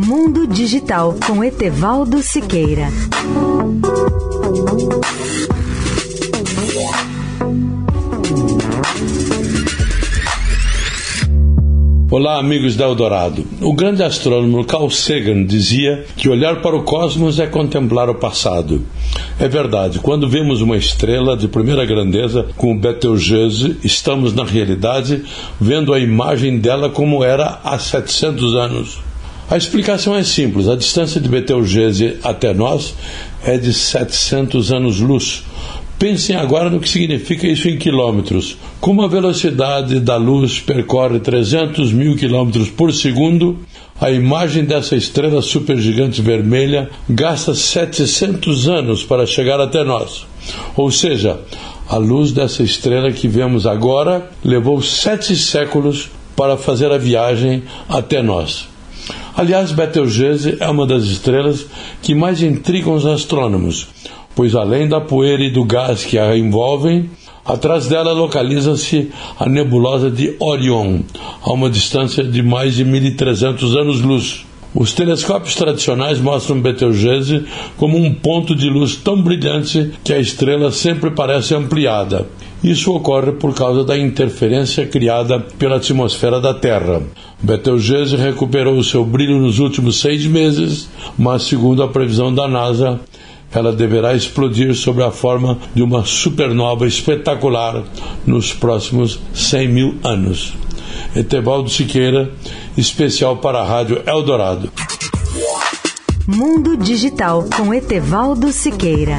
Mundo Digital com Etevaldo Siqueira. Olá, amigos da Eldorado. O grande astrônomo Carl Sagan dizia que olhar para o cosmos é contemplar o passado. É verdade, quando vemos uma estrela de primeira grandeza como Betelgeuse, estamos, na realidade, vendo a imagem dela como era há 700 anos. A explicação é simples: a distância de Betelgeuse até nós é de 700 anos-luz Pensem agora no que significa isso em quilômetros. Como a velocidade da luz percorre 300 mil quilômetros por segundo, a imagem dessa estrela supergigante vermelha gasta 700 anos para chegar até nós. Ou seja, a luz dessa estrela que vemos agora levou sete séculos para fazer a viagem até nós. Aliás, Betelgeuse é uma das estrelas que mais intrigam os astrônomos, pois além da poeira e do gás que a envolvem, atrás dela localiza-se a nebulosa de Orion, a uma distância de mais de 1.300 anos-luz. Os telescópios tradicionais mostram Betelgeuse como um ponto de luz tão brilhante que a estrela sempre parece ampliada. Isso ocorre por causa da interferência criada pela atmosfera da Terra. Betelgeuse recuperou seu brilho nos últimos seis meses, mas, segundo a previsão da NASA, ela deverá explodir sob a forma de uma supernova espetacular nos próximos 100 mil anos. Etevaldo Siqueira, especial para a Rádio Eldorado. Mundo Digital com Etevaldo Siqueira.